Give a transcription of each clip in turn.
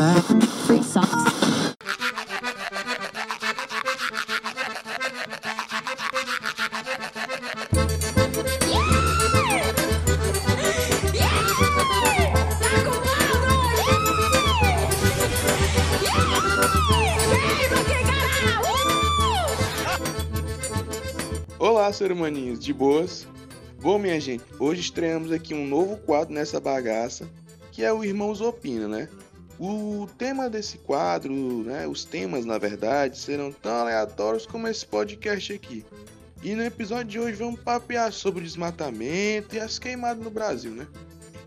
Free. Olá, ser humaninhos, de boas? Bom, minha gente, hoje estreamos aqui um novo quadro nessa bagaça, que é o Irmãos Opina, né? O tema desse quadro, né, os temas, na verdade, serão tão aleatórios como esse podcast aqui. E no episódio de hoje vamos papear sobre o desmatamento e as queimadas no Brasil, né?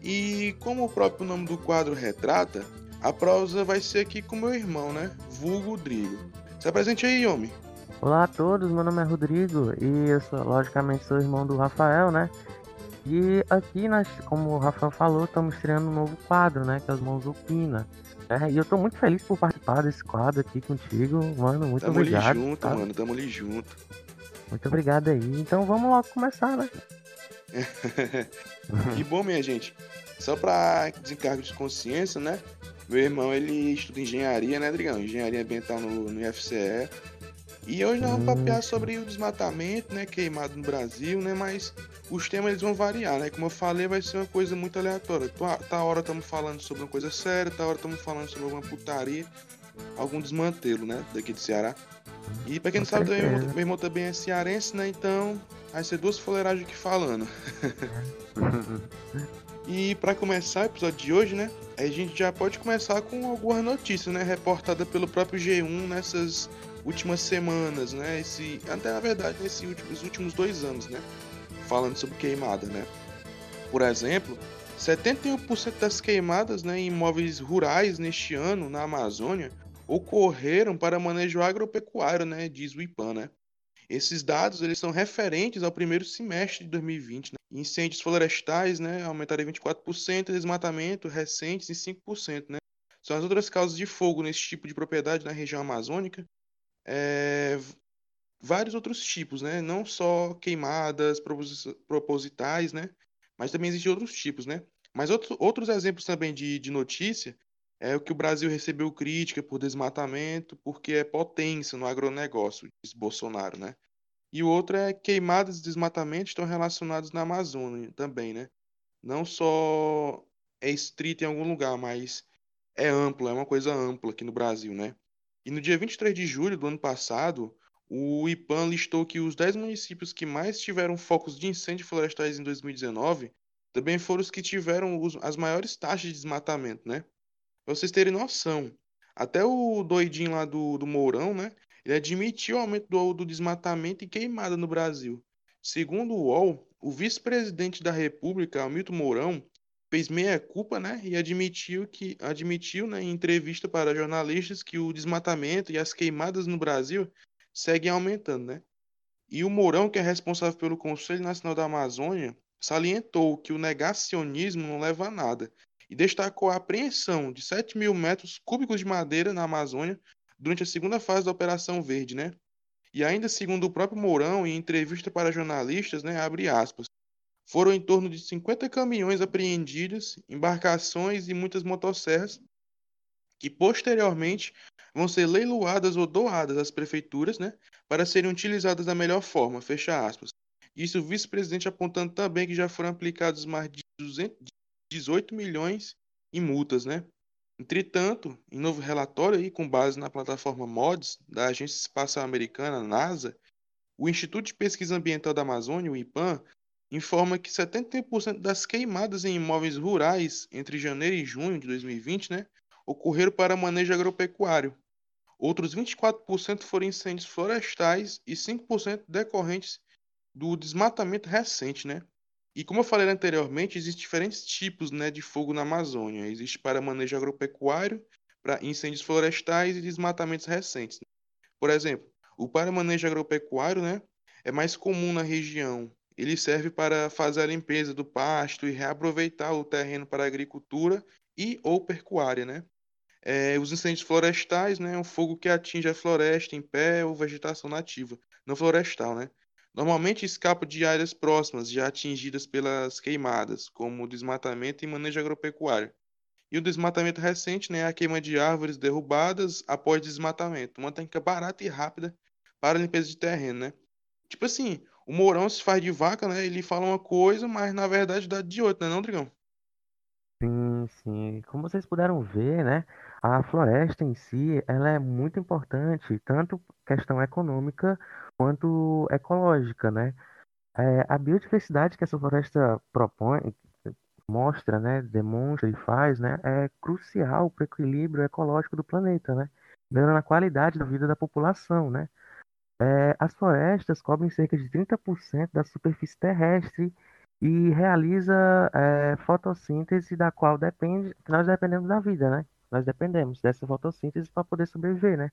E como o próprio nome do quadro retrata, a prosa vai ser aqui com meu irmão, né? Vulgo Drigo. Se apresente aí, homem. Olá a todos, meu nome é Rodrigo e eu sou, logicamente, sou irmão do Rafael, né? E aqui, nós, como o Rafael falou, estamos estreando um novo quadro, né? Que é os Mãos Opina. É, e eu tô muito feliz por participar desse quadro aqui contigo, mano. Muito tamo obrigado. ali junto, tá? mano, tamo ali junto. Muito obrigado aí. Então vamos logo começar, né? E bom, minha gente, só pra desencargo de consciência, né? Meu irmão, ele estuda engenharia, né, Drigão? Engenharia ambiental no, no IFCE. E hoje nós vamos Hum. papear sobre o desmatamento, né, queimado no Brasil, né, mas os temas eles vão variar, né? Como eu falei, vai ser uma coisa muito aleatória. Tá tá hora estamos falando sobre uma coisa séria, tá hora estamos falando sobre alguma putaria, algum desmantelo, né, daqui de Ceará. E pra quem não sabe, meu irmão, meu irmão também é cearense, né, então vai ser duas fuleiragens aqui falando. E para começar o episódio de hoje, né, a gente já pode começar com algumas notícias, né, reportada pelo próprio G1 nessas últimas semanas, né, esse, até na verdade nesses últimos, últimos dois anos, né, falando sobre queimada, né. Por exemplo, 71% das queimadas, né, em imóveis rurais neste ano na Amazônia ocorreram para manejo agropecuário, né, diz o IPAN, né. Esses dados eles são referentes ao primeiro semestre de 2020. Né? Incêndios florestais né, aumentaram em 24%, desmatamento recentes em 5%. Né? São as outras causas de fogo nesse tipo de propriedade na região amazônica. É, Vários outros tipos, né? não só queimadas proposi- propositais, né? mas também existem outros tipos. Né? Mas outro, outros exemplos também de, de notícia é o que o Brasil recebeu crítica por desmatamento, porque é potência no agronegócio, diz Bolsonaro, né? E o outro é queimadas e desmatamento estão relacionados na Amazônia também, né? Não só é estrito em algum lugar, mas é amplo, é uma coisa ampla aqui no Brasil, né? E no dia 23 de julho do ano passado, o IPAN listou que os 10 municípios que mais tiveram focos de incêndio florestais em 2019 também foram os que tiveram os- as maiores taxas de desmatamento, né? Pra vocês terem noção, até o doidinho lá do, do Mourão, né? Ele admitiu o aumento do, do desmatamento e queimada no Brasil. Segundo o UOL, o vice-presidente da República, Hamilton Mourão, fez meia-culpa, né? E admitiu que admitiu, né, em entrevista para jornalistas que o desmatamento e as queimadas no Brasil seguem aumentando, né? E o Mourão, que é responsável pelo Conselho Nacional da Amazônia, salientou que o negacionismo não leva a nada e destacou a apreensão de 7 mil metros cúbicos de madeira na Amazônia durante a segunda fase da Operação Verde, né? E ainda segundo o próprio Mourão, em entrevista para jornalistas, né, abre aspas, foram em torno de 50 caminhões apreendidos, embarcações e muitas motosserras, que posteriormente vão ser leiloadas ou doadas às prefeituras, né, para serem utilizadas da melhor forma, fecha aspas. Isso o vice-presidente apontando também que já foram aplicados mais de 200, 18 milhões em multas, né? Entretanto, em novo relatório aí, com base na plataforma MODS da Agência Espacial Americana, NASA, o Instituto de Pesquisa Ambiental da Amazônia, o IPAM, informa que 71% das queimadas em imóveis rurais entre janeiro e junho de 2020, né, ocorreram para manejo agropecuário. Outros 24% foram incêndios florestais e 5% decorrentes do desmatamento recente, né? E como eu falei anteriormente, existem diferentes tipos né, de fogo na Amazônia. Existe para manejo agropecuário, para incêndios florestais e desmatamentos recentes. né? Por exemplo, o para manejo agropecuário né, é mais comum na região. Ele serve para fazer a limpeza do pasto e reaproveitar o terreno para agricultura e ou pecuária. Né? É, os incêndios florestais né, é um fogo que atinge a floresta em pé ou vegetação nativa, não florestal. Né? Normalmente escapa de áreas próximas já atingidas pelas queimadas, como desmatamento e manejo agropecuário. E o desmatamento recente, né, a queima de árvores derrubadas após desmatamento, uma técnica barata e rápida para limpeza de terreno, né? Tipo assim, o Mourão se faz de vaca, né? Ele fala uma coisa, mas na verdade dá de outra, né, não, Drigão? Sim, sim. Como vocês puderam ver, né, a floresta em si, ela é muito importante, tanto questão econômica quanto ecológica, né? É, a biodiversidade que essa floresta propõe, mostra, né, demonstra e faz, né, é crucial para o equilíbrio ecológico do planeta, né? Melhorando a qualidade da vida da população, né? É, as florestas cobrem cerca de 30% da superfície terrestre e realiza é, fotossíntese da qual depende, nós dependemos da vida, né? Nós dependemos dessa fotossíntese para poder sobreviver, né?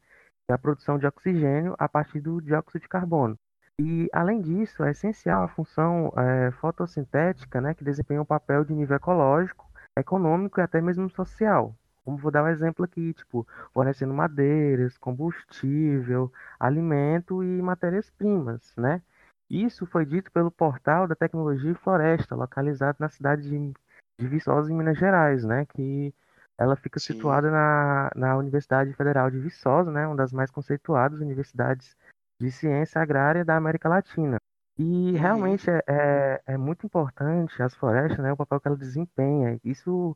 É a produção de oxigênio a partir do dióxido de carbono. E, além disso, é essencial a função é, fotossintética, né, que desempenha um papel de nível ecológico, econômico e até mesmo social. Como vou dar um exemplo aqui, tipo, fornecendo madeiras, combustível, alimento e matérias-primas, né? Isso foi dito pelo portal da Tecnologia e Floresta, localizado na cidade de, de Viçosa, em Minas Gerais, né? Que ela fica Sim. situada na, na Universidade Federal de Viçosa, né? Uma das mais conceituadas universidades de ciência agrária da América Latina. E Uhum. realmente é, é, é muito importante as florestas, né? O papel que ela desempenha. Isso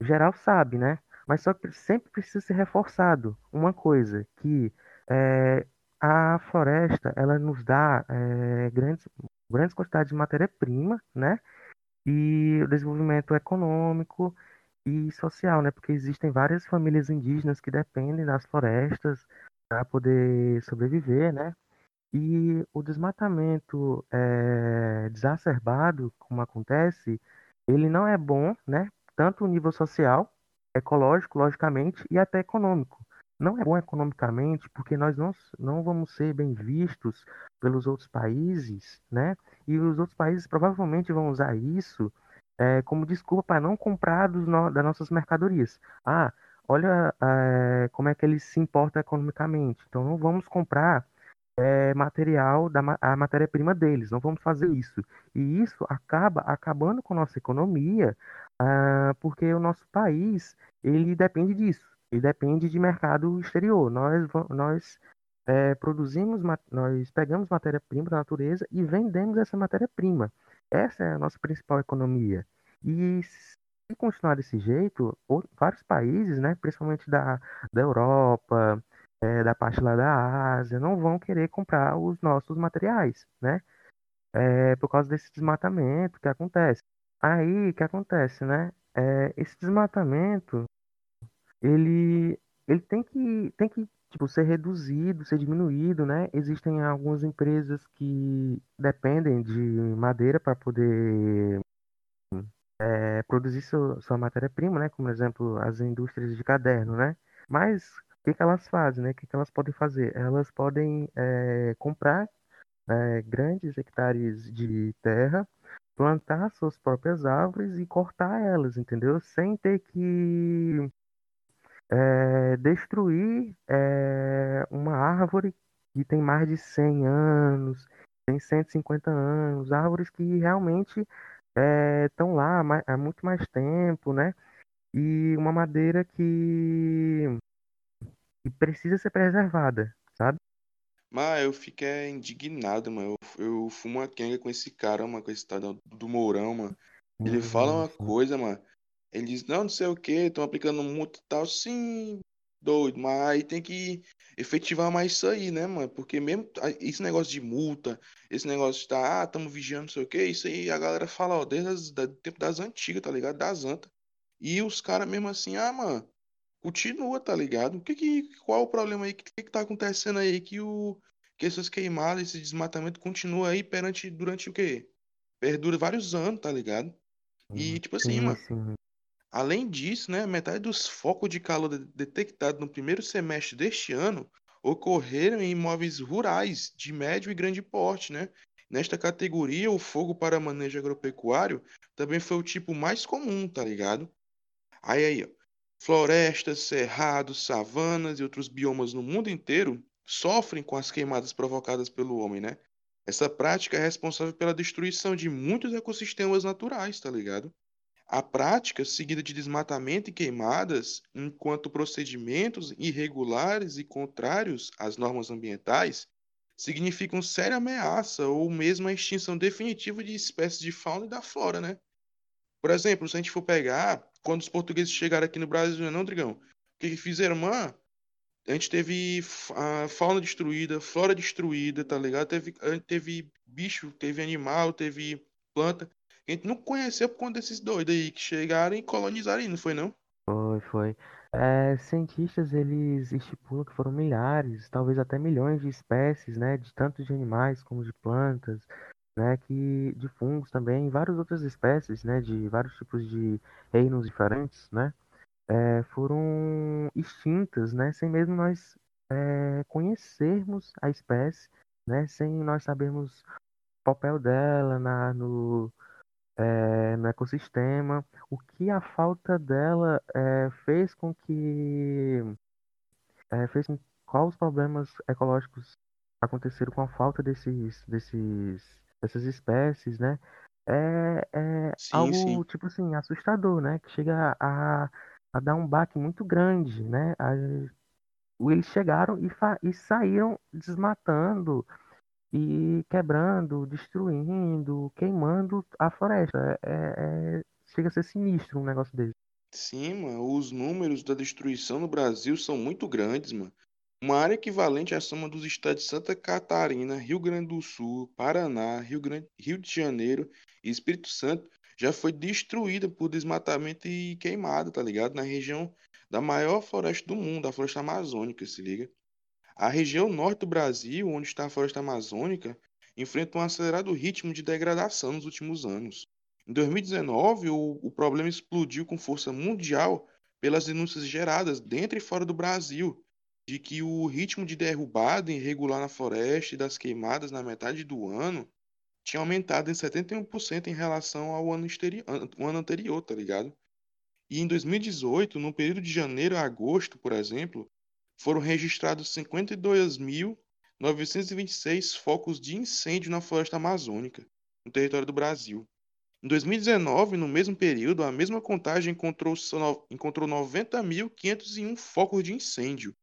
geral sabe, né? Mas só que sempre precisa ser reforçado uma coisa, que é, a floresta, ela nos dá é, grandes, grandes quantidades de matéria-prima, né? E o desenvolvimento econômico e social, né? Porque existem várias famílias indígenas que dependem das florestas para poder sobreviver, né? E o desmatamento é, exacerbado, como acontece, ele não é bom, né? Tanto no nível social, ecológico, logicamente, e até econômico. Não é bom economicamente porque nós não, não vamos ser bem vistos pelos outros países, né? E os outros países provavelmente vão usar isso é, como desculpa para não comprar no, das nossas mercadorias. Ah, olha é, como é que eles se importam economicamente. Então não vamos comprar é, material da a matéria-prima deles. Não vamos fazer isso. E isso acaba acabando com a nossa economia, ah, porque o nosso país ele depende disso. Ele depende de mercado exterior. Nós nós é, produzimos, nós pegamos matéria-prima da natureza e vendemos essa matéria-prima. Essa é a nossa principal economia. E se continuar desse jeito, vários países, né, principalmente da, da Europa, é, da parte lá da Ásia, não vão querer comprar os nossos materiais, né? É, por causa desse desmatamento que acontece. Aí, o que acontece, né? É, esse desmatamento, ele, ele tem que, tem que, tipo, ser reduzido, ser diminuído, né? Existem algumas empresas que dependem de madeira para poder é, produzir seu- sua matéria-prima, né? Como, por exemplo, as indústrias de caderno, né? Mas o que que elas fazem, né? O que que elas podem fazer? Elas podem é, comprar é, grandes hectares de terra, plantar suas próprias árvores e cortar elas, entendeu? Sem ter que é, destruir é, uma árvore que tem mais de 100 anos, tem 150 anos, árvores que realmente estão lá há muito mais tempo, né? E uma madeira que, que precisa ser preservada, sabe? Mas eu fiquei indignado, mano. Eu, eu fumo uma quenga com esse cara, mano, com esse tal do Mourão, mano. Ele fala Hum, uma sim. coisa, mano. Ele diz, não, não sei o que, estão aplicando multa e tal. Sim, doido, mas aí tem que efetivar mais isso aí, né, mano? Porque mesmo esse negócio de multa, esse negócio de tá, ah, estamos vigiando, não sei o que, isso aí a galera fala, ó, desde as, da, tempo das antigas, tá ligado? Das antas. E os caras mesmo assim, ah, mano, continua, tá ligado? O que que, qual o problema aí? O que, que que tá acontecendo aí que o que essas queimadas, esse desmatamento continua aí perante durante o quê? Perdura vários anos, tá ligado? E tipo assim, Sim, mano, sim. Além disso, né, metade dos focos de calor de- detectados no primeiro semestre deste ano ocorreram em imóveis rurais de médio e grande porte, né? Nesta categoria, o fogo para manejo agropecuário também foi o tipo mais comum, tá ligado? Aí aí, ó, florestas, cerrados, savanas e outros biomas no mundo inteiro sofrem com as queimadas provocadas pelo homem, né? Essa prática é responsável pela destruição de muitos ecossistemas naturais, tá ligado? A prática seguida de desmatamento e queimadas, enquanto procedimentos irregulares e contrários às normas ambientais, significam séria ameaça ou mesmo a extinção definitiva de espécies de fauna e da flora, né? Por exemplo, se a gente for pegar, quando os portugueses chegaram aqui no Brasil, não, Drigão? O que, fizeram, mano? A gente teve a fauna destruída, flora destruída, tá ligado? Teve, teve bicho, teve animal, teve planta. A gente não conheceu por conta desses doidos aí que chegaram e colonizaram aí, não foi não? Foi, foi. É, cientistas eles estipulam que foram milhares, talvez até milhões de espécies, né, de tanto de animais como de plantas, né, que de fungos também, várias outras espécies, né, de vários tipos de reinos diferentes, né, é, foram extintas, né, sem mesmo nós é, conhecermos a espécie, né, sem nós sabermos o papel dela na, no, é, no ecossistema, o que a falta dela é, fez com que é, fez com quais os problemas ecológicos aconteceram com a falta desses, desses dessas espécies, né? É, é sim, algo sim. tipo assim assustador, né? Que chega a, a dar um baque muito grande, né? A, eles chegaram e, e saíram desmatando e quebrando, destruindo, queimando a floresta. É, é, chega a ser sinistro um negócio desse. Sim, mano, os números da destruição no Brasil são muito grandes, mano. Uma área equivalente à soma dos estados de Santa Catarina, Rio Grande do Sul, Paraná, Rio, Grande, Rio de Janeiro e Espírito Santo já foi destruída por desmatamento e queimada, tá ligado? Na região da maior floresta do mundo, a floresta amazônica, se liga. A região norte do Brasil, onde está a floresta amazônica, enfrenta um acelerado ritmo de degradação nos últimos anos. Em 2019, o, o problema explodiu com força mundial pelas denúncias geradas dentro e fora do Brasil de que o ritmo de derrubada irregular na floresta e das queimadas na metade do ano tinha aumentado em 71% em relação ao ano, ano anterior, tá ligado? E em 2018, no período de janeiro a agosto, por exemplo, foram registrados 52.926 focos de incêndio na floresta amazônica, no território do Brasil. Em 2019, no mesmo período, a mesma contagem encontrou, encontrou 90.501 focos de incêndio.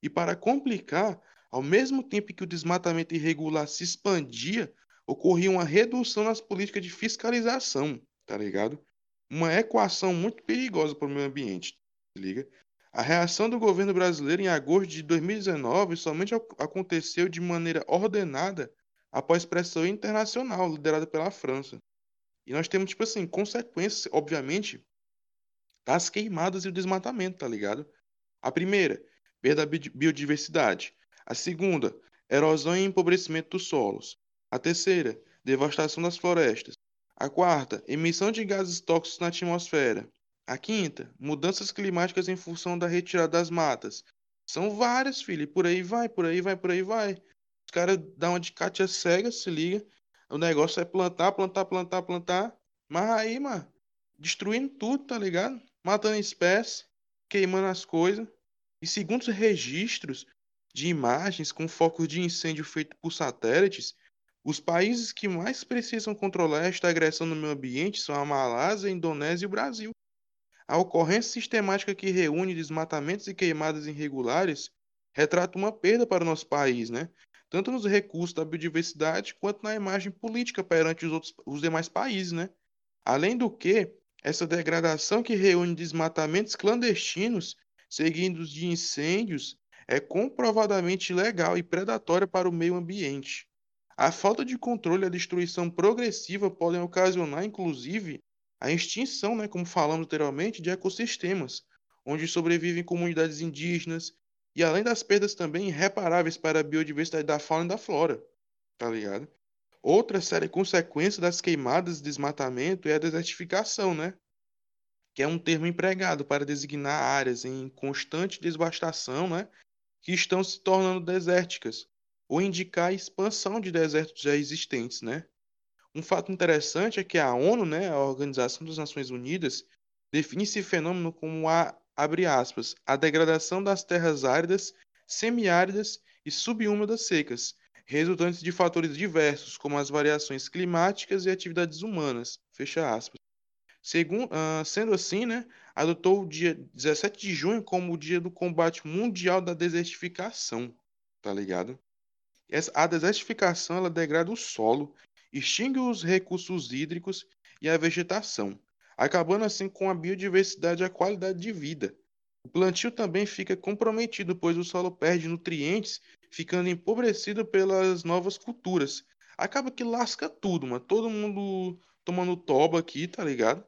E para complicar, ao mesmo tempo que o desmatamento irregular se expandia, ocorria uma redução nas políticas de fiscalização, tá ligado? Uma equação muito perigosa para o meio ambiente, liga? A reação do governo brasileiro em agosto de 2019 somente aconteceu de maneira ordenada após pressão internacional liderada pela França. E nós temos, tipo assim, consequências, obviamente, das queimadas e o desmatamento, tá ligado? A primeira, perda da biodiversidade. A segunda, erosão e empobrecimento dos solos. A terceira, devastação das florestas. A quarta, emissão de gases tóxicos na atmosfera. A quinta, mudanças climáticas em função da retirada das matas. São várias, filho, por aí vai, por aí vai, por aí vai. Os caras dão uma de Cátia cega, se liga. O negócio é plantar, plantar, plantar, plantar. Mas aí, mano, destruindo tudo, tá ligado? Matando espécies, queimando as coisas. E segundo os registros de imagens com focos de incêndio feito por satélites, os países que mais precisam controlar esta agressão no meio ambiente são a Malásia, a Indonésia e o Brasil. A ocorrência sistemática que reúne desmatamentos e queimadas irregulares retrata uma perda para o nosso país, né? tanto nos recursos da biodiversidade quanto na imagem política perante os, outros, os demais países. Né? Além do que, essa degradação que reúne desmatamentos clandestinos, seguidos de incêndios, é comprovadamente ilegal e predatória para o meio ambiente. A falta de controle e a destruição progressiva podem ocasionar, inclusive, a extinção, né, como falamos anteriormente, de ecossistemas, onde sobrevivem comunidades indígenas, e além das perdas também irreparáveis para a biodiversidade da fauna e da flora, tá ligado? Outra séria consequência das queimadas e desmatamento é a desertificação, né? Que é um termo empregado para designar áreas em constante devastação, né? Que estão se tornando desérticas, ou indicar a expansão de desertos já existentes, né? Um fato interessante é que a ONU, né, a Organização das Nações Unidas, define esse fenômeno como a, abre aspas, a degradação das terras áridas, semiáridas e subúmidas secas, resultantes de fatores diversos, como as variações climáticas e atividades humanas, fecha aspas. Segundo, uh, sendo assim, né, adotou o dia 17 de junho como o dia do combate mundial da desertificação, tá ligado? A desertificação ela degrada o solo, extingue os recursos hídricos e a vegetação, acabando assim com a biodiversidade e a qualidade de vida. O plantio também fica comprometido, pois o solo perde nutrientes, ficando empobrecido pelas novas culturas. Acaba que lasca tudo, mano. Todo mundo tomando toba aqui, tá ligado?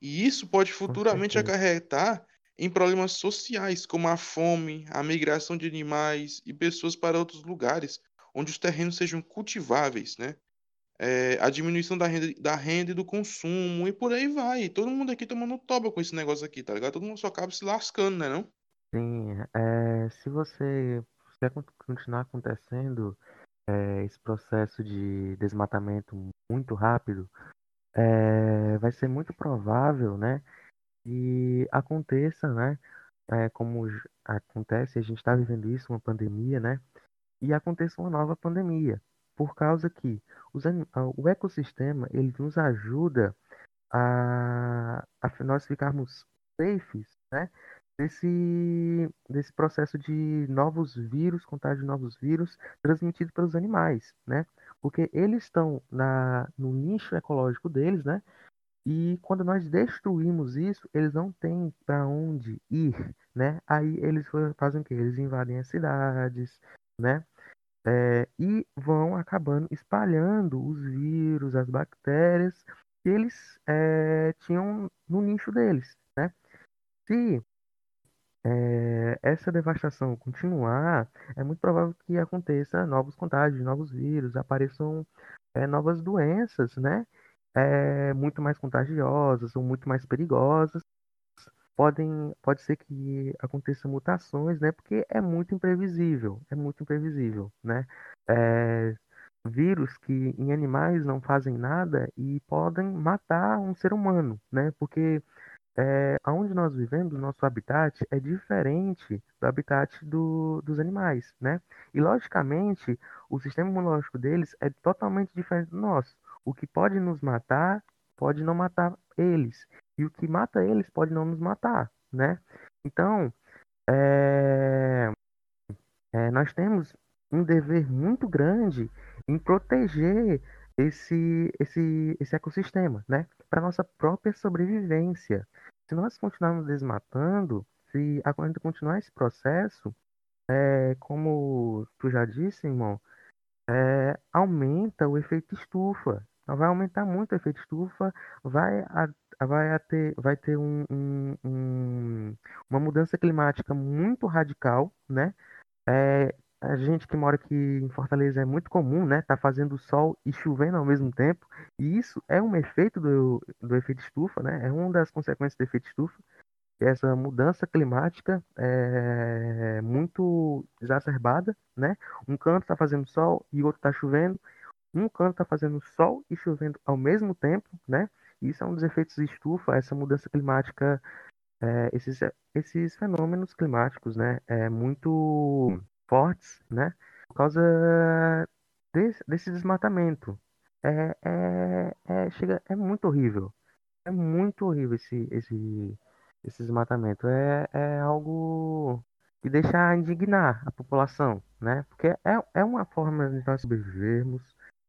E isso pode futuramente acarretar em problemas sociais, como a fome, a migração de animais e pessoas para outros lugares, onde os terrenos sejam cultiváveis, né? É, a diminuição da renda, da renda e do consumo e por aí vai. Todo mundo aqui tomando toba com esse negócio aqui, tá ligado? Todo mundo só acaba se lascando, né não? Sim, é, se você se continuar acontecendo é, esse processo de desmatamento muito rápido, é, vai ser muito provável, né, que aconteça, né, é, como acontece, a gente está vivendo isso, uma pandemia, né, e aconteça uma nova pandemia, por causa que os, o ecossistema ele nos ajuda a, a nós ficarmos safes, né, desse, desse processo de novos vírus, contágio de novos vírus transmitidos pelos animais, né? Porque eles estão na, no nicho ecológico deles, né? E quando nós destruímos isso, eles não têm para onde ir, né? Aí eles fazem o quê? Eles invadem as cidades, né? É, e vão acabando espalhando os vírus, as bactérias que eles é, tinham no nicho deles, né? Se é, essa devastação continuar, é muito provável que aconteça novos contágios, novos vírus, apareçam é, novas doenças, né? É, muito mais contagiosas ou muito mais perigosas. Podem, pode ser que aconteçam mutações, né? Porque é muito imprevisível, é muito imprevisível, né? É, vírus que em animais não fazem nada e podem matar um ser humano, né? Porque é, onde nós vivemos, nosso habitat é diferente do habitat do, dos animais, né? E logicamente, o sistema imunológico deles é totalmente diferente do nosso. O que pode nos matar pode não matar eles, e o que mata eles pode não nos matar, né? Então, é, é, nós temos um dever muito grande em proteger esse, esse, esse ecossistema, né? Para nossa própria sobrevivência. Se nós continuarmos desmatando, se a gente continuar esse processo, é, como tu já disse, irmão, é, aumenta o efeito estufa. Vai aumentar muito o efeito estufa, vai, a, vai, ter, vai ter um, um, um, uma mudança climática muito radical, né? É, a gente que mora aqui em Fortaleza é muito comum, né? Tá fazendo sol e chovendo ao mesmo tempo. E isso é um efeito do, do efeito estufa, né? É uma das consequências do efeito estufa. Essa mudança climática é muito exacerbada, né? Um canto está fazendo sol e outro está chovendo. Um canto está fazendo sol e chovendo ao mesmo tempo, né? Isso é um dos efeitos de estufa, essa mudança climática, é, esses, esses fenômenos climáticos, né? É muito fortes, né? Por causa desse, desse desmatamento. É, é, é, chega, é muito horrível. É muito horrível esse, esse, esse desmatamento. É, é algo que deixa indignar a população, né? Porque é, é uma forma de nós sobrevivermos,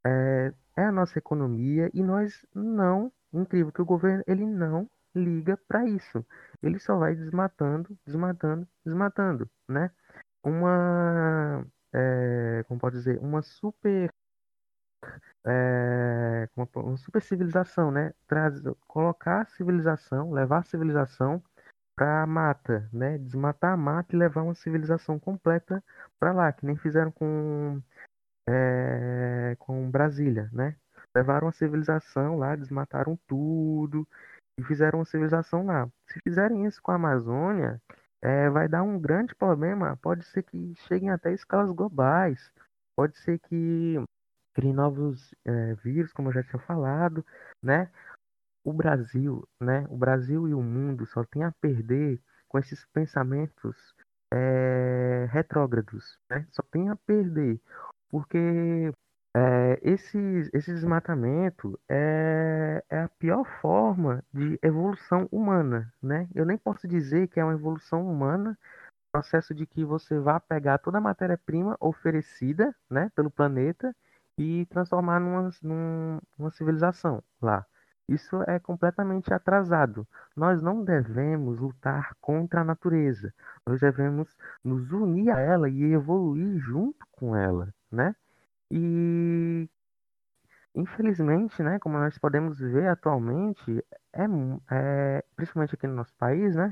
é, é a nossa economia e nós não, incrível que o governo ele não liga para isso. Ele só vai desmatando, desmatando, desmatando, né? uma, é, como pode dizer, uma super, é, uma, uma super civilização, né? Traz, colocar a civilização, levar a civilização para a mata, né? Desmatar a mata e levar uma civilização completa para lá, que nem fizeram com é, com Brasília, né? Levaram a civilização lá, desmataram tudo e fizeram uma civilização lá. Se fizerem isso com a Amazônia, é, vai dar um grande problema. Pode ser que cheguem até escalas globais. Pode ser que criem novos é, vírus, como eu já tinha falado, né? O Brasil, né? O Brasil e o mundo só tem a perder com esses pensamentos é, retrógrados, né? Só tem a perder, porque É, esse, esse desmatamento é, é a pior forma de evolução humana, né? Eu nem posso dizer que é uma evolução humana, processo de que você vá pegar toda a matéria-prima oferecida, né, pelo planeta e transformar numa, num- numa civilização lá. Isso é completamente atrasado. Nós não devemos lutar contra a natureza. Nós devemos nos unir a ela e evoluir junto com ela, né? E infelizmente, né, como nós podemos ver atualmente, é, é, principalmente aqui no nosso país, né,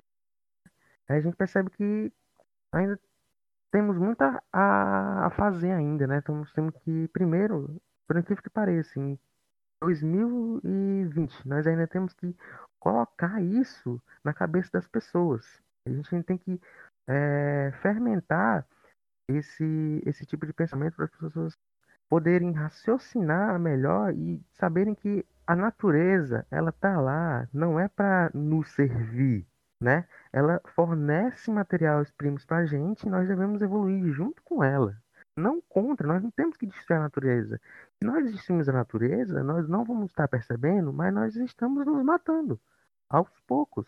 a gente percebe que ainda temos muito a, a fazer ainda, né? Então, temos que, primeiro, por incrível que pareça, em 2020, nós ainda temos que colocar isso na cabeça das pessoas. A gente tem que eh, fermentar esse, esse tipo de pensamento para as pessoas poderem raciocinar melhor e saberem que a natureza, ela tá lá, não é para nos servir, né? Ela fornece materiais-primos para a gente e nós devemos evoluir junto com ela, não contra. Nós não temos que destruir a natureza. Se nós destruímos a natureza, nós não vamos estar percebendo, mas nós estamos nos matando aos poucos,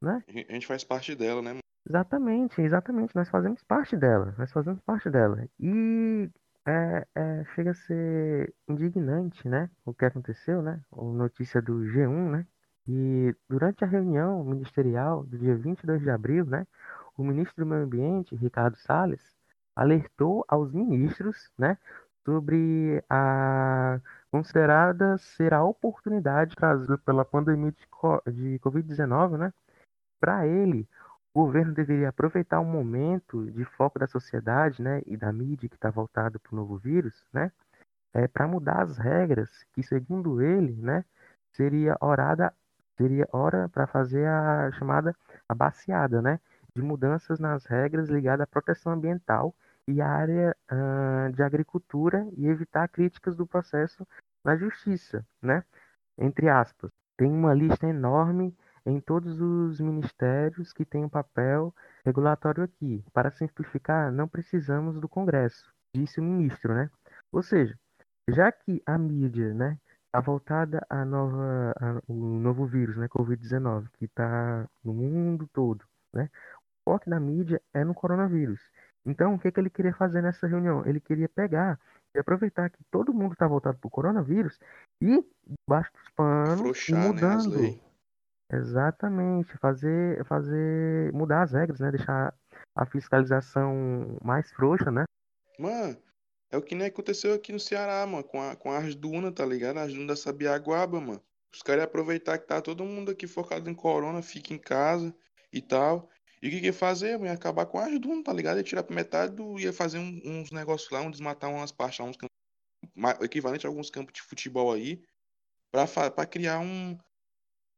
né? A gente faz parte dela, né? Exatamente, exatamente. Nós fazemos parte dela. Nós fazemos parte dela. E é, é, chega a ser indignante, né? O que aconteceu, né? A notícia do G1, né? E durante a reunião ministerial do dia 22 de abril, né? O ministro do Meio Ambiente, Ricardo Salles, alertou aos ministros, né? Sobre a considerada ser a oportunidade trazida pela pandemia de, co- de Covid-19, né? Para ele, o governo deveria aproveitar o momento de foco da sociedade, né, e da mídia que está voltada para o novo vírus, né, é, para mudar as regras que, segundo ele, né, seria horada, seria hora para fazer a chamada abaciada, né, de mudanças nas regras ligadas à proteção ambiental e à área ah, de agricultura e evitar críticas do processo na justiça, né entre aspas, tem uma lista enorme em todos os ministérios que têm um papel regulatório aqui. Para simplificar, não precisamos do Congresso, disse o ministro, né? Ou seja, já que a mídia, né, está voltada à nova, a- o novo vírus, né, Covid-19, que está no mundo todo, né? O foco da mídia é no coronavírus. Então, o que que ele queria fazer nessa reunião? Ele queria pegar e aproveitar que todo mundo está voltado para o coronavírus e debaixo dos panos Afrouxar, né, mudando. leis. Exatamente, fazer, fazer, mudar as regras, né? Deixar a fiscalização mais frouxa, né? Mano, é o que nem aconteceu aqui no Ceará, mano, com, a, com as dunas, tá ligado? As dunas da Sabiaguaba, mano. Os caras iam aproveitar que tá todo mundo aqui focado em corona, fica em casa e tal. E o que que ia fazer? Ia acabar com as dunas, tá ligado? Ia tirar pra metade do. Ia fazer um- uns negócios lá, um desmatar umas partes, uns campos, equivalente a alguns campos de futebol aí, pra, pra criar um,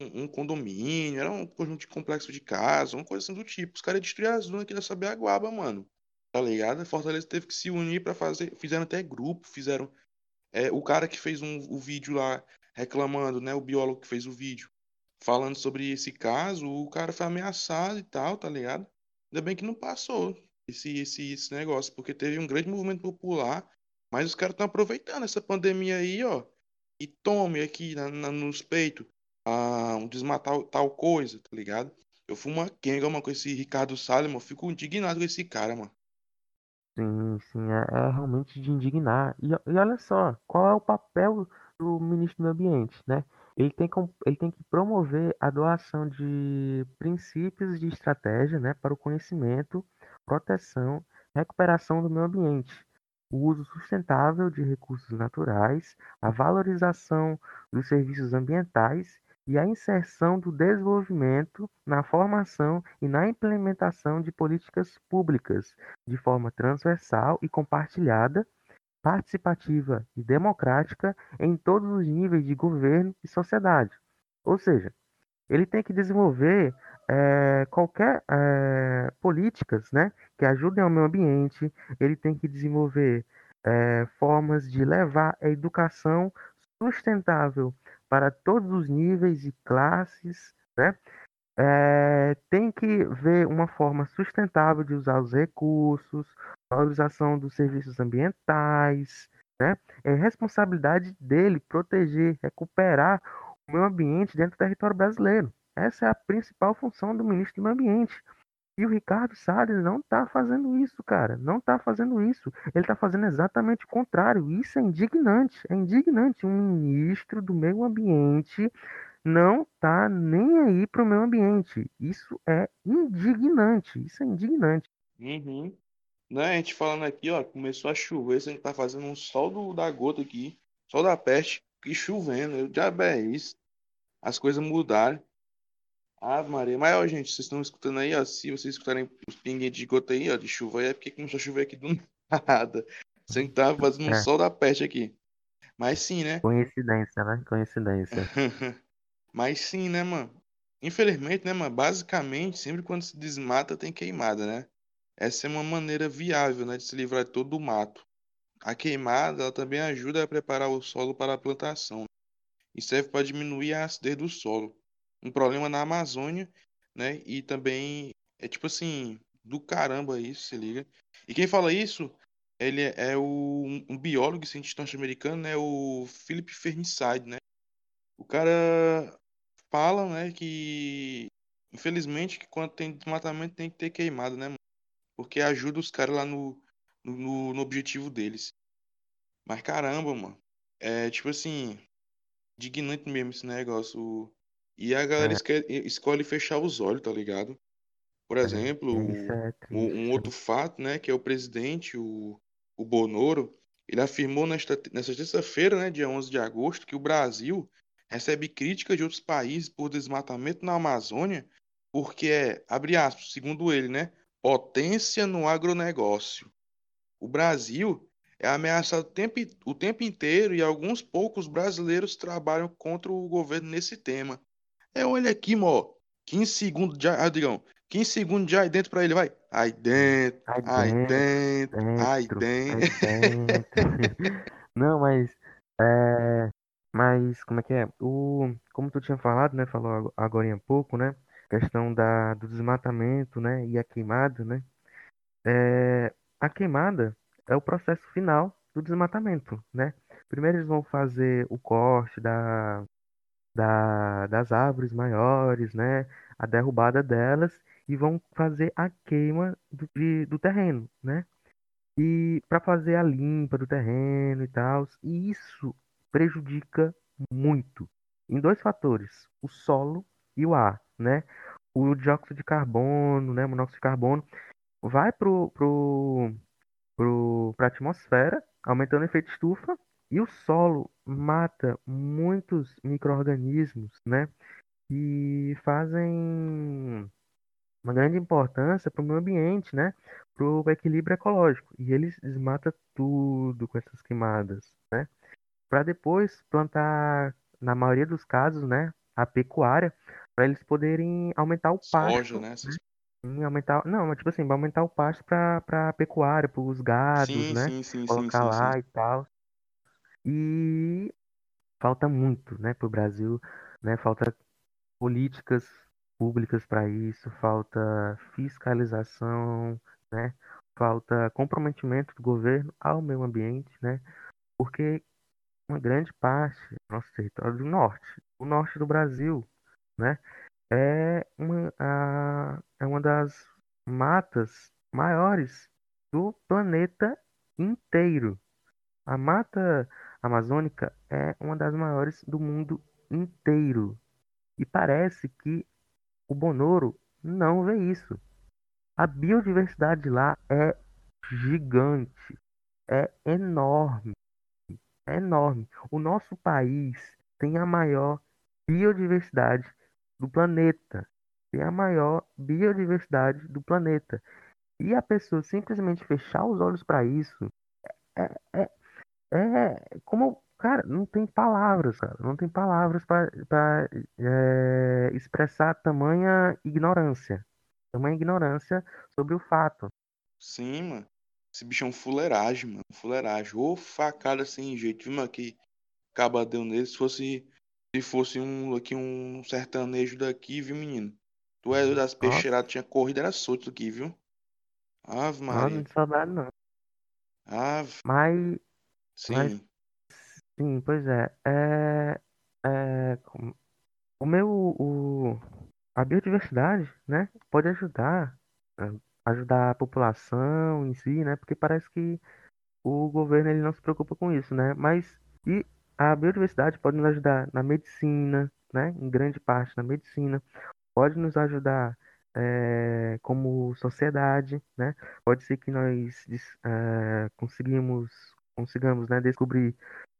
um condomínio, era um conjunto de complexo de casa, uma coisa assim do tipo. Os caras destruir as dunas aqui da Sabiaguaba, mano. Tá ligado? Fortaleza teve que se unir pra fazer. Fizeram até grupo, fizeram. É, o cara que fez um, o vídeo lá reclamando, né? O biólogo que fez o vídeo falando sobre esse caso, o cara foi ameaçado e tal, tá ligado? Ainda bem que não passou esse, esse, esse negócio, porque teve um grande movimento popular, mas os caras estão aproveitando essa pandemia aí, ó, e tome aqui na, na- nos peitos ah, um desmatar tal coisa, tá ligado? Eu fui uma quenga, mano, com esse Ricardo Salles, fico indignado com esse cara, mano. Sim, sim, é, é realmente de indignar. E, e olha só, qual é o papel do ministro do Ambiente, né? Ele tem, com- ele tem que promover a doação de princípios de estratégia, né, para o conhecimento, proteção, recuperação do meio ambiente, o uso sustentável de recursos naturais, a valorização dos serviços ambientais e a inserção do desenvolvimento na formação e na implementação de políticas públicas de forma transversal e compartilhada, participativa e democrática em todos os níveis de governo e sociedade. Ou seja, ele tem que desenvolver eh, qualquer eh, políticas, né, que ajudem ao meio ambiente. Ele tem que desenvolver eh, formas de levar a educação sustentável para todos os níveis e classes, né? É, tem que ver uma forma sustentável de usar os recursos, valorização dos serviços ambientais, né? É responsabilidade dele proteger, recuperar o meio ambiente dentro do território brasileiro. Essa é a principal função do ministro do Meio Ambiente. E o Ricardo Salles não está fazendo isso, cara. Não está fazendo isso. Ele está fazendo exatamente o contrário. Isso é indignante. É indignante. Um ministro do meio ambiente não tá nem aí para o meio ambiente. Isso é indignante. Isso é indignante. Uhum. Né, a gente falando aqui, ó, começou a chover, a gente tá fazendo um sol do, da gota aqui, sol da peste, e chovendo. Eu já é isso. As coisas mudaram. Ah, Maria. Mas, ó, gente, vocês estão escutando aí, ó. Se vocês escutarem os pinguinhos de gota aí, ó, de chuva aí, é porque começou a chover aqui do nada. Você tava fazendo um é. sol da peste aqui. Mas sim, né? Coincidência, né? Coincidência. Mas sim, né, mano? Infelizmente, né, mano? Basicamente, sempre quando se desmata, tem queimada, né? Essa é uma maneira viável, né, de se livrar de todo o mato. A queimada ela também ajuda a preparar o solo para a plantação e serve para diminuir a acidez do solo um problema na Amazônia, né? E também é tipo assim, do caramba isso, se liga. E quem fala isso, ele é, é o, um biólogo e cientista norte-americano, né? O Philip Fernicide, né? O cara fala, né, que infelizmente que quando tem desmatamento tem que ter queimado, né? Porque ajuda os caras lá no, no, no objetivo deles. Mas caramba, mano. É tipo assim, indignante mesmo esse negócio. E a galera é. escolhe fechar os olhos, tá ligado? Por é, exemplo, é um outro fato, né, que é o presidente, o, o Bonoro, ele afirmou nesta, nesta terça-feira, né, dia 11 de agosto, que o Brasil recebe críticas de outros países por desmatamento na Amazônia, porque é, abre aspas, segundo ele, né, potência no agronegócio. O Brasil é ameaçado o tempo, o tempo inteiro e alguns poucos brasileiros trabalham contra o governo nesse tema. É, olha aqui, mó. 15 segundos já, Adrião. 15 segundos já aí dentro pra ele, vai. Aí dentro, aí dentro, aí dentro. Não, mas. É, mas, como é que é? O, como tu tinha falado, né? Falou agora há pouco, né? Questão da, do desmatamento, né? E a queimada, né? É, a queimada é o processo final do desmatamento, né? Primeiro eles vão fazer o corte da, da, das árvores maiores, né? A derrubada delas e vão fazer a queima do, de, do terreno, né? E para fazer a limpa do terreno e tal. E isso prejudica muito em dois fatores: o solo e o ar, né? O dióxido de carbono, né? O monóxido de carbono vai pro, pro, pro, pra atmosfera, aumentando o efeito estufa e o solo mata muitos micro-organismos, né? Que fazem uma grande importância para o meio ambiente, né? Para o equilíbrio ecológico. E eles desmatam tudo com essas queimadas, né? Para depois plantar, na maioria dos casos, né? A pecuária, para eles poderem aumentar o pasto. Soja, né? né? Aumentar, não, mas tipo assim, aumentar o pasto para pecuária, para os gados, sim, né? Sim, sim, Colocar sim, lá e tal. E falta muito, né, para o Brasil, né? Falta políticas públicas para isso, falta fiscalização, né? Falta comprometimento do governo ao meio ambiente, né? Porque uma grande parte do nosso território do norte, o norte do Brasil, né? É uma, a, é uma das matas maiores do planeta inteiro. A mata amazônica é uma das maiores do mundo inteiro. E parece que o Bonoro não vê isso. A biodiversidade lá é gigante, é enorme, é enorme. O nosso país tem a maior biodiversidade do planeta. Tem a maior biodiversidade do planeta. E a pessoa simplesmente fechar os olhos para isso é, é, é como, cara, não tem palavras, cara. Não tem palavras para é, expressar tamanha ignorância. Tamanha ignorância sobre o fato. Sim, mano. Esse bicho é um fuleiragem, mano. Fuleiragem. Ô facada sem jeito, viu, mano? Que cabadão nele. Se fosse, se fosse um, aqui, um sertanejo daqui, viu, menino? Tu é das peixeiradas, tinha corrida, era solto aqui, viu? Ave Maria. Não, não saudade, não. Ave. Mas Mas, Sim. sim, pois é. É, é, o meu, o, a biodiversidade, né, pode ajudar, a- ajudar a população em si, né, porque parece que o governo ele não se preocupa com isso, né, mas e a biodiversidade pode nos ajudar na medicina, né, em grande parte na medicina, pode nos ajudar eh, como sociedade, né, pode ser que nós eh, conseguimos, consigamos, né, descobrir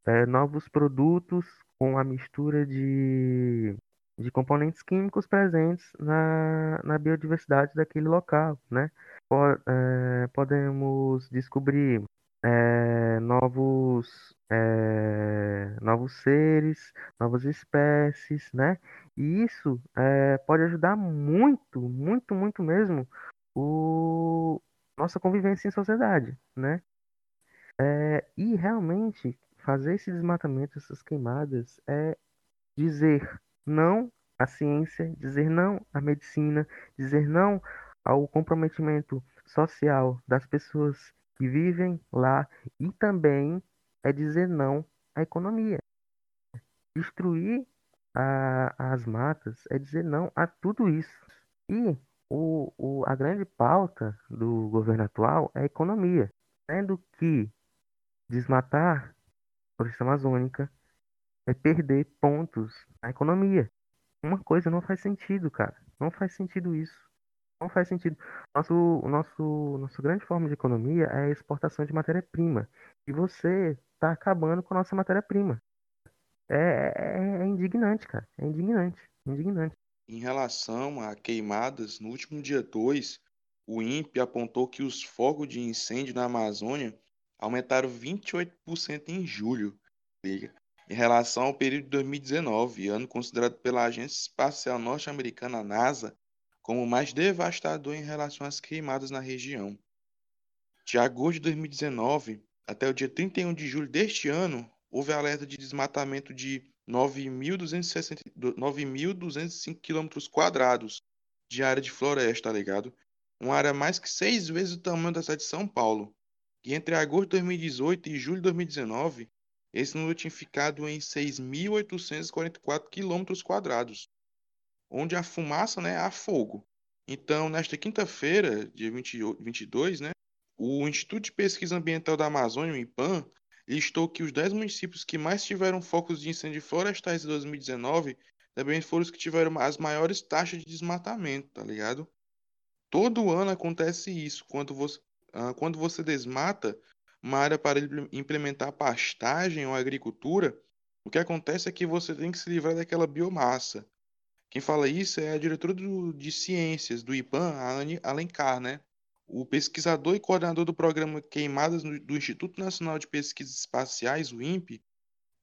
eh, novos produtos com a mistura de, de componentes químicos presentes na, na biodiversidade daquele local, né? Po- eh, podemos descobrir eh, novos, eh, novos seres, novas espécies, né? E isso eh, pode ajudar muito, muito, muito mesmo o nossa convivência em sociedade, né? É, e realmente fazer esse desmatamento, essas queimadas, é dizer não à ciência, dizer não à medicina, dizer não ao comprometimento social das pessoas que vivem lá e também é dizer não à economia. Destruir a- as matas é dizer não a tudo isso. E o, o- a grande pauta do governo atual é a economia, sendo que desmatar floresta amazônica é perder pontos na economia. Uma coisa não faz sentido, cara. Não faz sentido isso. Não faz sentido. Nosso, nosso, nossa grande forma de economia é a exportação de matéria-prima. E você está acabando com a nossa matéria-prima. É, é, é indignante, cara. É indignante. Indignante. Em relação a queimadas, no último dia 2, o INPE apontou que os focos de incêndio na Amazônia aumentaram 28% em julho, liga, em relação ao período de 2019, ano considerado pela Agência Espacial Norte-Americana NASA como o mais devastador em relação às queimadas na região. De agosto de 2019 até o dia 31 de julho deste ano, houve alerta de desmatamento de 9.205 quilômetros quadrados de área de floresta, tá ligado? Uma área mais que seis vezes o tamanho da cidade de São Paulo. E entre agosto de 2018 e julho de 2019, esse número tinha ficado em 6.844 quilômetros quadrados, onde a fumaça, né, há fogo. Então, nesta quinta-feira, dia 28 22, né, o Instituto de Pesquisa Ambiental da Amazônia, o IPAM, listou que os 10 municípios que mais tiveram focos de incêndio florestais em 2019 também foram os que tiveram as maiores taxas de desmatamento, tá ligado? Todo ano acontece isso. Quando você, quando você desmata uma área para impl- implementar pastagem ou agricultura, o que acontece é que você tem que se livrar daquela biomassa. Quem fala isso é a diretora do- de ciências do IPAM, a Anne Alencar, né? O pesquisador e coordenador do programa Queimadas do Instituto Nacional de Pesquisas Espaciais, o INPE,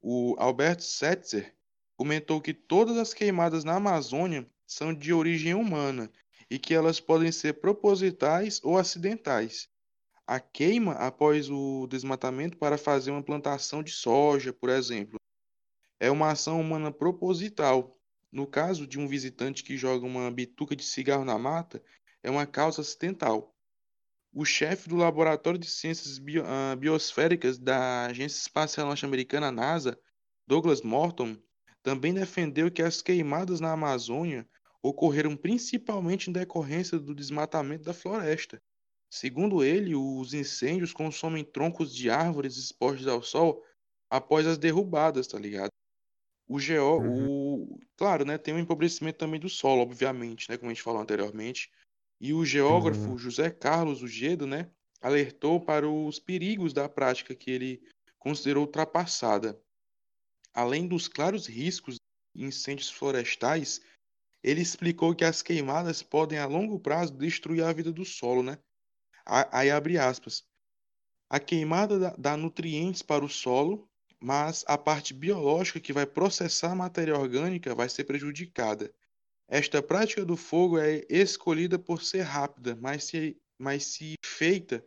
o Alberto Setzer, comentou que todas as queimadas na Amazônia são de origem humana e que elas podem ser propositais ou acidentais. A queima após o desmatamento para fazer uma plantação de soja, por exemplo, é uma ação humana proposital. No caso de um visitante que joga uma bituca de cigarro na mata, é uma causa acidental. O chefe do Laboratório de Ciências Bio- ah, Biosféricas da Agência Espacial Norte-Americana, NASA, Douglas Morton, também defendeu que as queimadas na Amazônia ocorreram principalmente em decorrência do desmatamento da floresta. Segundo ele, os incêndios consomem troncos de árvores expostos ao sol após as derrubadas, tá ligado? O geó, Uhum, o, claro, né, tem um empobrecimento também do solo, obviamente, né, como a gente falou anteriormente. E o geógrafo José Carlos Ugedo, né, alertou para os perigos da prática que ele considerou ultrapassada. Além dos claros riscos de incêndios florestais, ele explicou que as queimadas podem a longo prazo destruir a vida do solo, né? Aí abre aspas. A queimada dá nutrientes para o solo, mas a parte biológica que vai processar a matéria orgânica vai ser prejudicada. Esta prática do fogo é escolhida por ser rápida, mas se, mas se feita,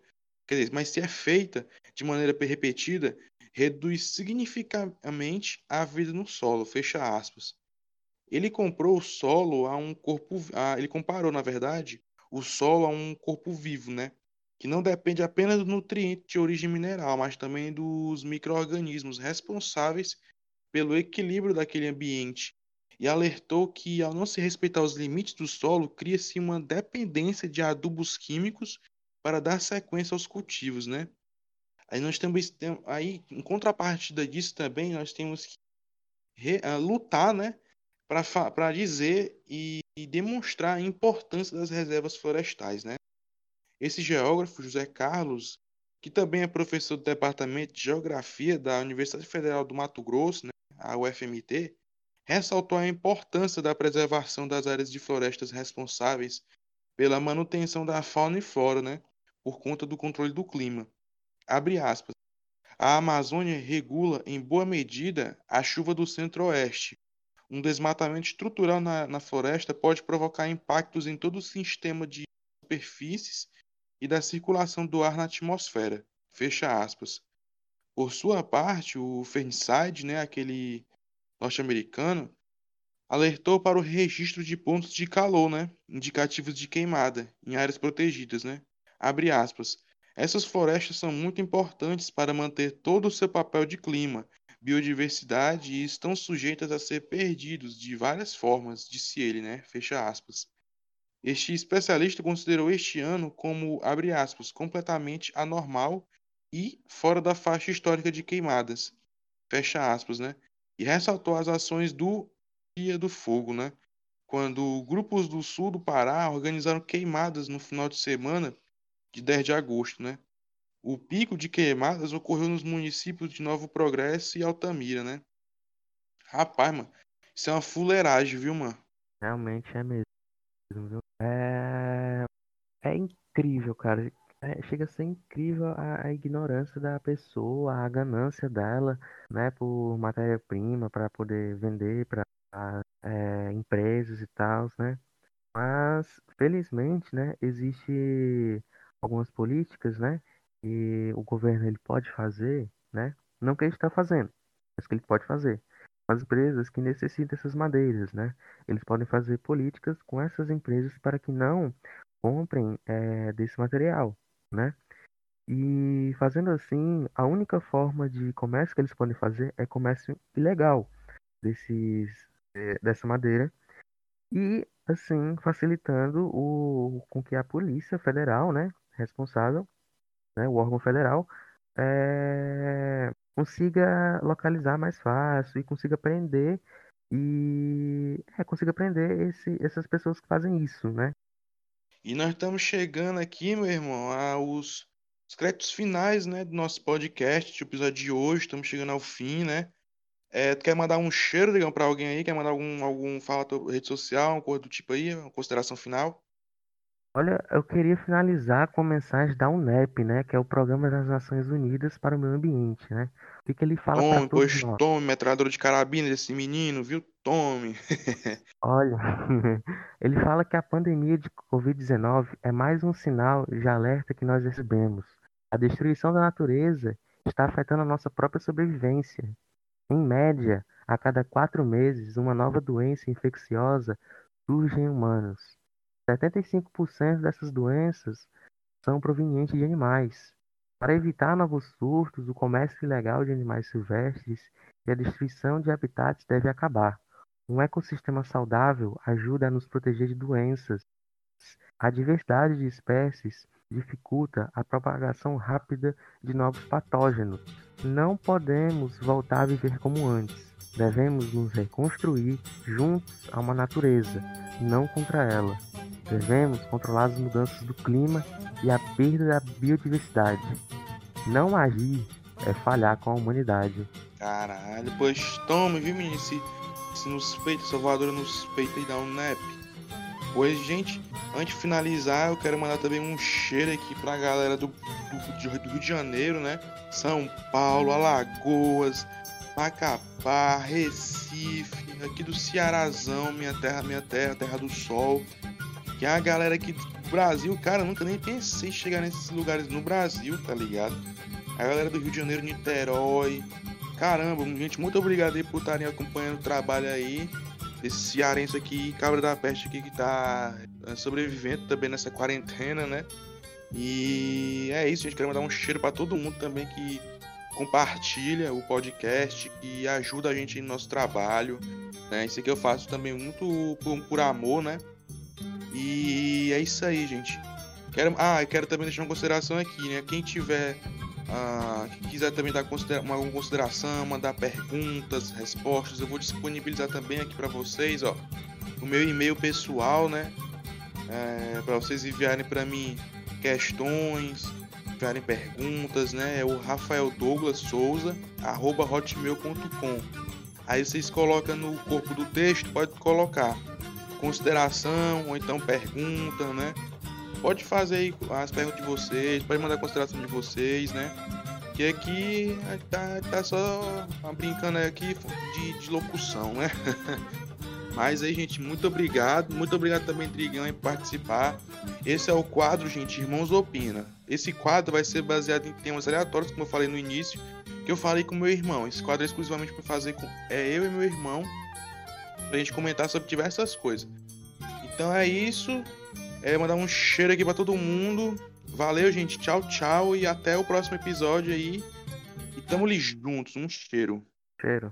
quer dizer, mas se é feita de maneira repetida, reduz significativamente a vida no solo. Fecha aspas. Ele comprou o solo a um corpo, a, ele comparou, na verdade, o solo a um corpo vivo, né? Que não depende apenas do nutriente de origem mineral, mas também dos micro-organismos responsáveis pelo equilíbrio daquele ambiente. E alertou que, ao não se respeitar os limites do solo, cria-se uma dependência de adubos químicos para dar sequência aos cultivos, né? Aí nós temos, aí em contrapartida disso também, nós temos que re, uh, lutar, né, para dizer e, e, demonstrar a importância das reservas florestais, né? Esse geógrafo José Carlos, que também é professor do Departamento de Geografia da Universidade Federal do Mato Grosso, né, a UFMT, ressaltou a importância da preservação das áreas de florestas responsáveis pela manutenção da fauna e flora, né, por conta do controle do clima. Abre aspas. A Amazônia regula em boa medida a chuva do centro-oeste. Um desmatamento estrutural na, na floresta pode provocar impactos em todo o sistema de superfícies e da circulação do ar na atmosfera. Fecha aspas. Por sua parte, o Fernside, né, aquele norte-americano, alertou para o registro de pontos de calor, né, indicativos de queimada em áreas protegidas, né. Abre aspas. Essas florestas são muito importantes para manter todo o seu papel de clima, biodiversidade e estão sujeitas a ser perdidos de várias formas, disse ele, né? Fecha aspas. Este especialista considerou este ano como, abre aspas, completamente anormal e fora da faixa histórica de queimadas, fecha aspas, né? E ressaltou as ações do Dia do Fogo, né? Quando grupos do sul do Pará organizaram queimadas no final de semana de 10 de agosto, né? O pico de queimadas ocorreu nos municípios de Novo Progresso e Altamira, né? Rapaz, mano, isso é uma fuleiragem, viu, mano? Realmente é mesmo, viu? É, é incrível, cara. É, chega a ser incrível a, a, ignorância da pessoa, a ganância dela, né, por matéria-prima para poder vender para é, empresas e tal, né? Mas felizmente, né, existe algumas políticas, né, que o governo ele pode fazer, né, não que ele está fazendo, mas que ele pode fazer. As empresas que necessitam dessas madeiras, né, eles podem fazer políticas com essas empresas para que não comprem é, desse material, né. E fazendo assim, a única forma de comércio que eles podem fazer é comércio ilegal desses, é, dessa madeira e assim facilitando o com que a Polícia Federal, né, responsável, né, o órgão federal, é, consiga localizar mais fácil e consiga prender e é, consiga prender esse, essas pessoas que fazem isso, né? E nós estamos chegando aqui, meu irmão, aos créditos finais, né, do nosso podcast, do episódio de hoje. Estamos chegando ao fim, né? É, tu quer mandar um cheiro, digamos, para alguém aí? Quer mandar algum, algum fala tua rede social, uma coisa do tipo aí, uma consideração final? Olha, eu queria finalizar com a mensagem da UNEP, né, que é o Programa das Nações Unidas para o Meio Ambiente, né? O que, que ele fala para todos pois nós? tome, metralhadora de carabina desse menino, viu? Tome. Olha, ele fala que a pandemia de Covid-19 é mais um sinal de alerta que nós recebemos. A destruição da natureza está afetando a nossa própria sobrevivência. Em média, a cada quatro meses, uma nova doença infecciosa surge em humanos. 75% dessas doenças são provenientes de animais. Para evitar novos surtos, o comércio ilegal de animais silvestres e a destruição de habitats deve acabar. Um ecossistema saudável ajuda a nos proteger de doenças. A diversidade de espécies dificulta a propagação rápida de novos patógenos. Não podemos voltar a viver como antes. Devemos nos reconstruir juntos a uma natureza, não contra ela. Devemos controlar as mudanças do clima e a perda da biodiversidade. Não agir é falhar com a humanidade. Caralho, pois tome, viu, menino? Se, se nos peita, essa voadora nos peita e dá um nap. Pois, gente, antes de finalizar, eu quero mandar também um cheiro aqui pra galera do, do, do Rio de Janeiro, né? São Paulo, Alagoas, Macapá, Recife, aqui do Cearazão, minha terra, minha terra, terra do sol. Que é a galera aqui do Brasil, cara, nunca nem pensei em chegar nesses lugares no Brasil, tá ligado? A galera do Rio de Janeiro, Niterói. Caramba, gente, muito obrigado aí por estarem acompanhando o trabalho aí. Esse cearense aqui, cabra da peste aqui que tá é, sobrevivendo também nessa quarentena, né? E é isso, gente. Quero mandar um cheiro para todo mundo também que compartilha o podcast, que ajuda a gente no nosso trabalho. Né? Isso aqui eu faço também muito por, por amor, né? E é isso aí, gente. Quero, ah, eu quero também deixar uma consideração aqui, né? Quem tiver. Ah, quiser também dar considera uma, uma consideração, mandar perguntas, respostas, eu vou disponibilizar também aqui para vocês, ó, o meu e-mail pessoal, né? É, para vocês enviarem para mim questões, enviarem perguntas, né? É o Rafael Douglas Souza, arroba hotmail.com. Aí vocês colocam no corpo do texto, pode colocar consideração ou então pergunta, né? Pode fazer aí as perguntas de vocês, pode mandar consideração de vocês, né? Que aqui tá, tá só brincando aqui de, de locução, né? Mas aí, gente, muito obrigado. Muito obrigado também, Drigão, em participar. Esse é o quadro, gente, Irmãos Opina. Esse quadro vai ser baseado em temas aleatórios, como eu falei no início, que eu falei com meu irmão. Esse quadro é exclusivamente para fazer com é eu e meu irmão, pra gente comentar sobre diversas coisas. Então é isso. É mandar um cheiro aqui para todo mundo. Valeu, gente. Tchau, tchau e até o próximo episódio aí. E tamo juntos. Um cheiro. Cheiro.